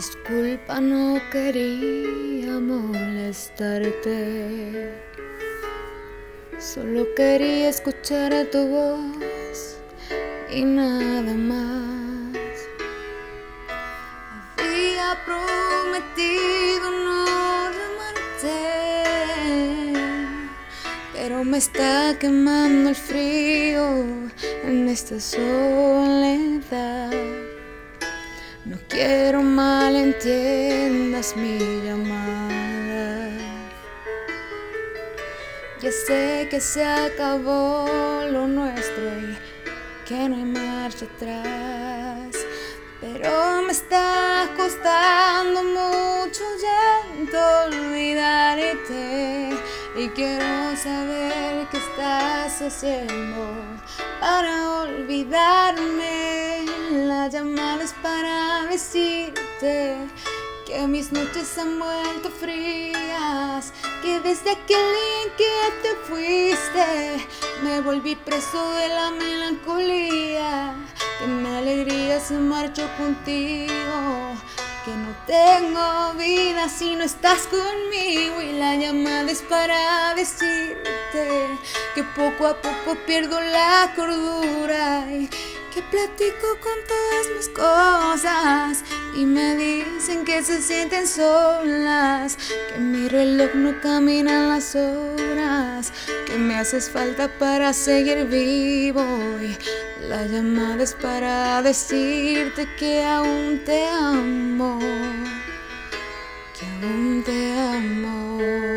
Disculpa, no quería molestarte. Solo quería escuchar a tu voz y nada más. Había prometido no llamarte, pero me está quemando el frío en esta soledad. No quiero malentiendas mi llamada. Ya sé que se acabó lo nuestro y que no hay marcha atrás. Pero me está costando mucho llanto olvidarte. Y quiero saber qué estás haciendo para olvidarme. Que mis noches han vuelto frías, que desde aquel día que te fuiste me volví preso de la melancolía, que mi alegría se marchó contigo, que no tengo vida si no estás conmigo y la llamada es para decirte que poco a poco pierdo la cordura y que platico con todas mis cosas y me dicen que se sienten solas, que mi reloj no camina las horas, que me haces falta para seguir vivo. Y la llamada es para decirte que aún te amo, que aún te amo.